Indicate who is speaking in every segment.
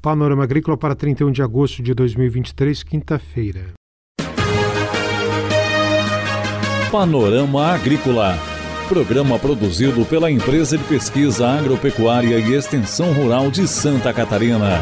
Speaker 1: Panorama Agrícola para 31 de agosto de 2023, quinta-feira.
Speaker 2: Panorama Agrícola. Programa produzido pela Empresa de Pesquisa Agropecuária e Extensão Rural de Santa Catarina.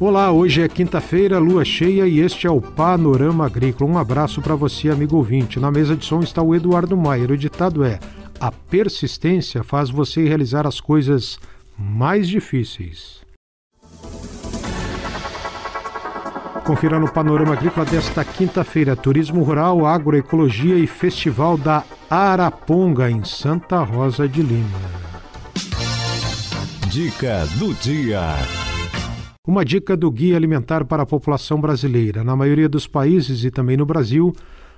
Speaker 1: Olá, hoje é quinta-feira, lua cheia e este é o Panorama Agrícola. Um abraço para você, amigo ouvinte. Na mesa de som está o Eduardo Maier. O ditado é: A persistência faz você realizar as coisas mais difíceis. Confira no Panorama Agrícola desta quinta-feira: Turismo Rural, Agroecologia e Festival da Araponga, em Santa Rosa de Lima.
Speaker 2: Dica do dia.
Speaker 1: Uma dica do Guia Alimentar para a População Brasileira. Na maioria dos países e também no Brasil,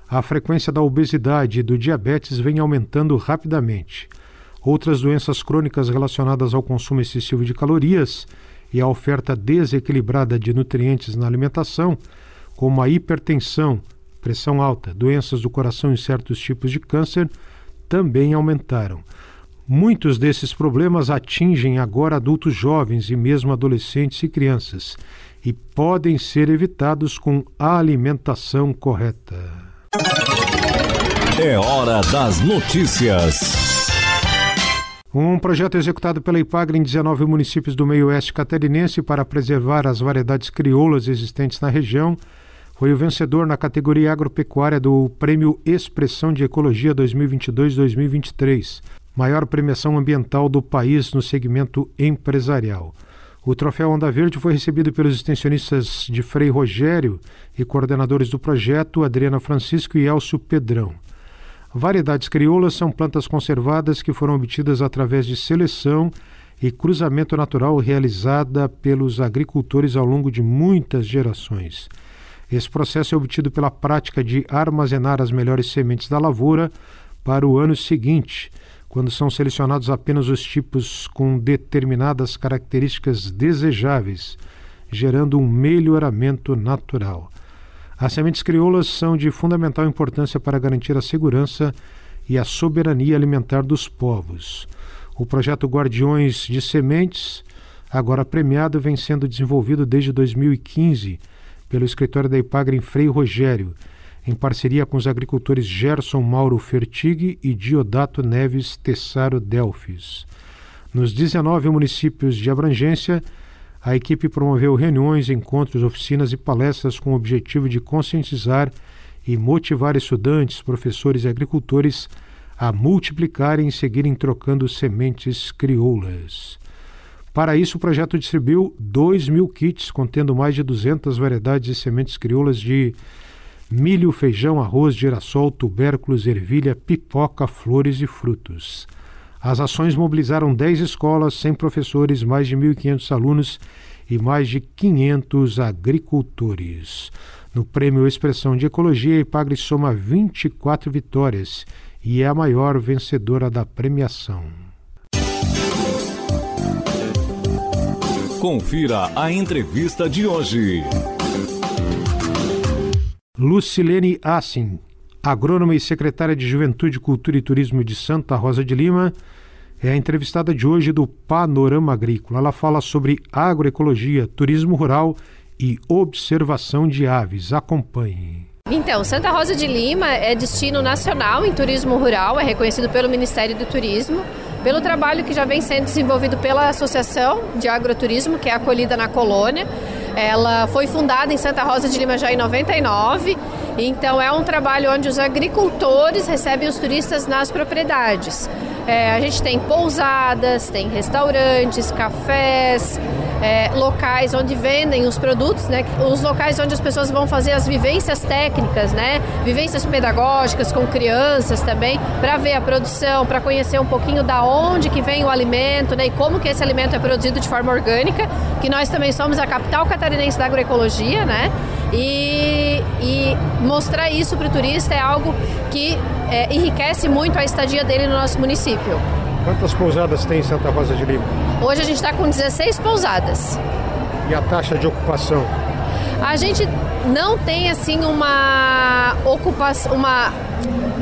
Speaker 1: a frequência da obesidade e do diabetes vem aumentando rapidamente. Outras doenças crônicas relacionadas ao consumo excessivo de calorias e a oferta desequilibrada de nutrientes na alimentação, como a hipertensão, pressão alta, doenças do coração e certos tipos de câncer, também aumentaram. Muitos desses problemas atingem agora adultos jovens e mesmo adolescentes e crianças e podem ser evitados com a alimentação correta.
Speaker 2: É hora das notícias.
Speaker 1: Um projeto executado pela IPAGRE em 19 municípios do meio-oeste catarinense para preservar as variedades crioulas existentes na região foi o vencedor na categoria agropecuária do Prêmio Expressão de Ecologia 2022-2023, maior premiação ambiental do país no segmento empresarial. O troféu Onda Verde foi recebido pelos extensionistas de Frei Rogério e coordenadores do projeto, Adriana Francisco e Elcio Pedrão. Variedades crioulas são plantas conservadas que foram obtidas através de seleção e cruzamento natural realizada pelos agricultores ao longo de muitas gerações. Esse processo é obtido pela prática de armazenar as melhores sementes da lavoura para o ano seguinte, quando são selecionados apenas os tipos com determinadas características desejáveis, gerando um melhoramento natural. As sementes crioulas são de fundamental importância para garantir a segurança e a soberania alimentar dos povos. O projeto Guardiões de Sementes, agora premiado, vem sendo desenvolvido desde 2015 pelo escritório da Ipagre em Frei Rogério, em parceria com os agricultores Gerson Mauro Fertig e Diodato Neves Tessaro Delfis. Nos 19 municípios de abrangência, a equipe promoveu reuniões, encontros, oficinas e palestras com o objetivo de conscientizar e motivar estudantes, professores e agricultores a multiplicarem e seguirem trocando sementes crioulas. Para isso, o projeto distribuiu 2 mil kits contendo mais de 200 variedades de sementes crioulas de milho, feijão, arroz, girassol, tubérculos, ervilha, pipoca, flores e frutos. As ações mobilizaram 10 escolas, 100 professores, mais de 1.500 alunos e mais de 500 agricultores. No Prêmio Expressão de Ecologia, Ipagre soma 24 vitórias e é a maior vencedora da premiação.
Speaker 2: Confira a entrevista de hoje.
Speaker 1: Lucilene Assim, agrônoma e secretária de Juventude, Cultura e Turismo de Santa Rosa de Lima, é a entrevistada de hoje do Panorama Agrícola. Ela fala sobre agroecologia, turismo rural e observação de aves. Acompanhe.
Speaker 3: Então, Santa Rosa de Lima é destino nacional em turismo rural, é reconhecido pelo Ministério do Turismo, pelo trabalho que já vem sendo desenvolvido pela Associação de Agroturismo, que é acolhida na colônia. Ela foi fundada em Santa Rosa de Lima já em 99, então é um trabalho onde os agricultores recebem os turistas nas propriedades. É, a gente tem pousadas, tem restaurantes, cafés, é, locais onde vendem os produtos, né? Os locais onde as pessoas vão fazer as vivências técnicas, né? Vivências pedagógicas com crianças também, para ver a produção, para conhecer um pouquinho da onde que vem o alimento, né? E como que esse alimento é produzido de forma orgânica, que nós também somos a capital catarinense da agroecologia, né? E, e mostrar isso para o turista é algo que é, enriquece muito a estadia dele no nosso município.
Speaker 1: Quantas pousadas tem em Santa Rosa de Lima?
Speaker 3: Hoje a gente está com 16 pousadas.
Speaker 1: E a taxa de ocupação?
Speaker 3: A gente não tem assim uma ocupação, uma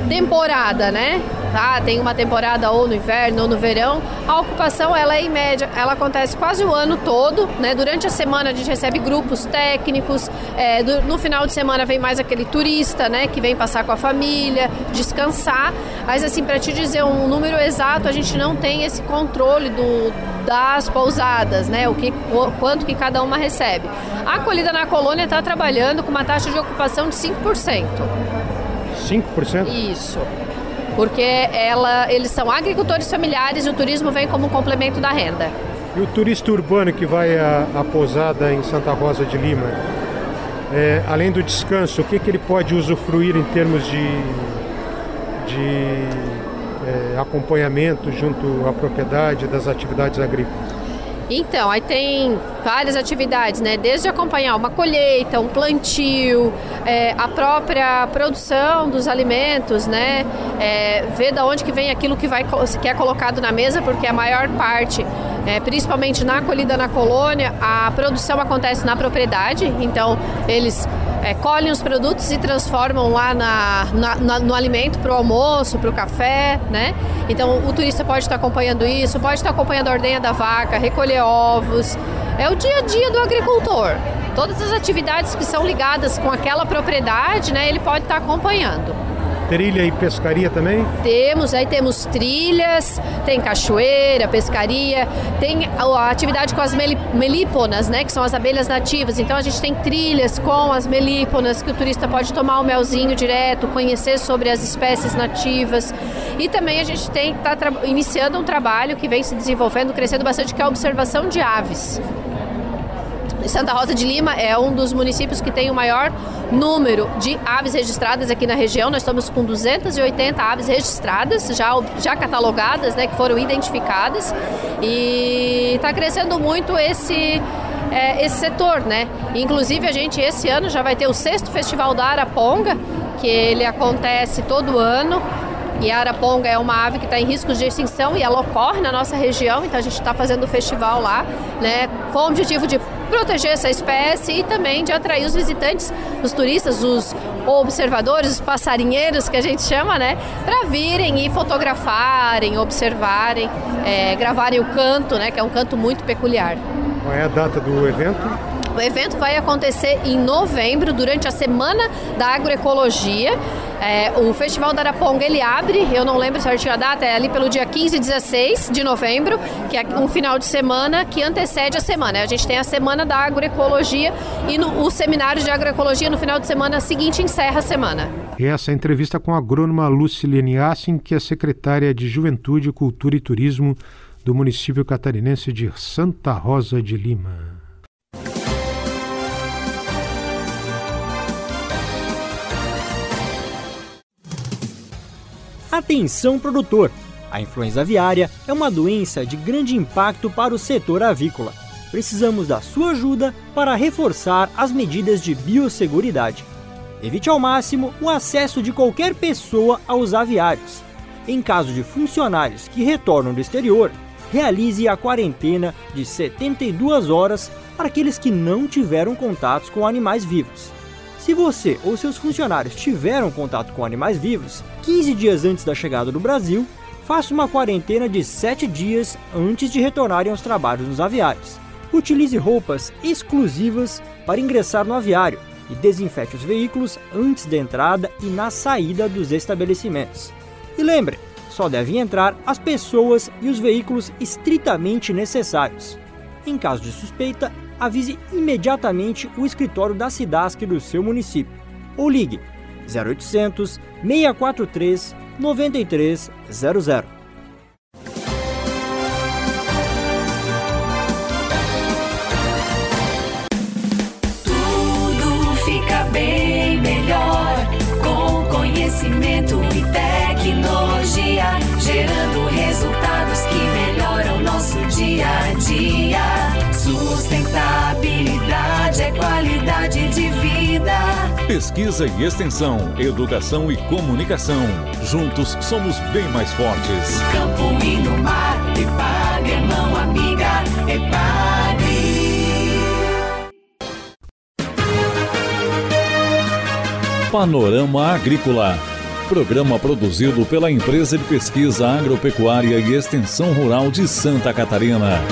Speaker 3: temporada, né? ah, tem uma temporada ou no inverno ou no verão, a ocupação ela é em média, ela acontece quase o ano todo, né? Durante a semana a gente recebe grupos técnicos, é, do, no final de semana vem mais aquele turista, né? Que vem passar com a família, descansar. Mas assim, para te dizer um número exato, a gente não tem esse controle do, das pousadas, né? O que, o, quanto que cada uma recebe. A acolhida na colônia está trabalhando com uma taxa de ocupação de 5%.
Speaker 1: 5%?
Speaker 3: Isso. Porque ela, eles são agricultores familiares e o turismo vem como um complemento da renda.
Speaker 1: E o turista urbano que vai à, à pousada em Santa Rosa de Lima, é, além do descanso, o que, que ele pode usufruir em termos de, de é, acompanhamento junto à propriedade das atividades agrícolas?
Speaker 3: Então, aí tem várias atividades, né? Desde acompanhar uma colheita, um plantio, é, a própria produção dos alimentos, né? É, ver da onde que vem aquilo que, vai, que é colocado na mesa, porque a maior parte, é, principalmente na acolhida na colônia, a produção acontece na propriedade, então eles é, colhem os produtos e transformam lá na, na, na no alimento para o almoço, para o café, né? Então o turista pode estar acompanhando isso, pode estar acompanhando a ordenha da vaca, recolher ovos. É o dia a dia do agricultor. Todas as atividades que são ligadas com aquela propriedade, né, ele pode estar acompanhando.
Speaker 1: Trilha e pescaria também?
Speaker 3: Temos, aí temos trilhas, tem cachoeira, pescaria, tem a atividade com as melíponas, né, que são as abelhas nativas. Então a gente tem trilhas com as melíponas que o turista pode tomar o melzinho direto, conhecer sobre as espécies nativas. E também a gente tem tá iniciando um trabalho que vem se desenvolvendo, crescendo bastante, que é a observação de aves. Santa Rosa de Lima é um dos municípios que tem o maior número de aves registradas aqui na região. Nós estamos com 280 aves registradas, já, já catalogadas, né, que foram identificadas. E está crescendo muito esse, é, esse setor, né? Inclusive a gente esse ano já vai ter o sexto Festival da Araponga, que ele acontece todo ano. E a araponga é uma ave que está em risco de extinção e ela ocorre na nossa região, então a gente está fazendo o festival lá, né, com o objetivo de proteger essa espécie e também de atrair os visitantes, os turistas, os observadores, os passarinheiros que a gente chama, né, para virem e fotografarem, observarem, é, gravarem o canto, né, que é um canto muito peculiar.
Speaker 1: Qual é a data do evento?
Speaker 3: O evento vai acontecer em novembro, durante a Semana da Agroecologia. É, o Festival da Araponga ele abre, eu não lembro certinho a data, é ali pelo dia 15 e 16 de novembro, que é um final de semana que antecede a semana. A gente tem a Semana da Agroecologia e no, o seminário de agroecologia no final de semana seguinte encerra a semana.
Speaker 1: Essa é entrevista com a agrônoma Lucilene Assin, que é secretária de Juventude, Cultura e Turismo do município catarinense de Santa Rosa de Lima.
Speaker 4: Atenção produtor! A influenza aviária é uma doença de grande impacto para o setor avícola. Precisamos da sua ajuda para reforçar as medidas de biosseguridade. Evite ao máximo o acesso de qualquer pessoa aos aviários. Em caso de funcionários que retornam do exterior, realize a quarentena de 72 horas para aqueles que não tiveram contatos com animais vivos. Se você ou seus funcionários tiveram contato com animais vivos 15 dias antes da chegada do Brasil, faça uma quarentena de 7 dias antes de retornarem aos trabalhos nos aviários. Utilize roupas exclusivas para ingressar no aviário e desinfete os veículos antes da entrada e na saída dos estabelecimentos. E lembre, só devem entrar as pessoas e os veículos estritamente necessários. Em caso de suspeita, avise imediatamente o escritório da SIDASC do seu município ou ligue 0800 643 9300.
Speaker 2: Pesquisa e extensão, educação e comunicação. Juntos somos bem mais fortes.
Speaker 5: Campo e no mar, Epagre, mão amiga, Epagre.
Speaker 2: Panorama Agrícola Programa produzido pela Empresa de Pesquisa Agropecuária e Extensão Rural de Santa Catarina.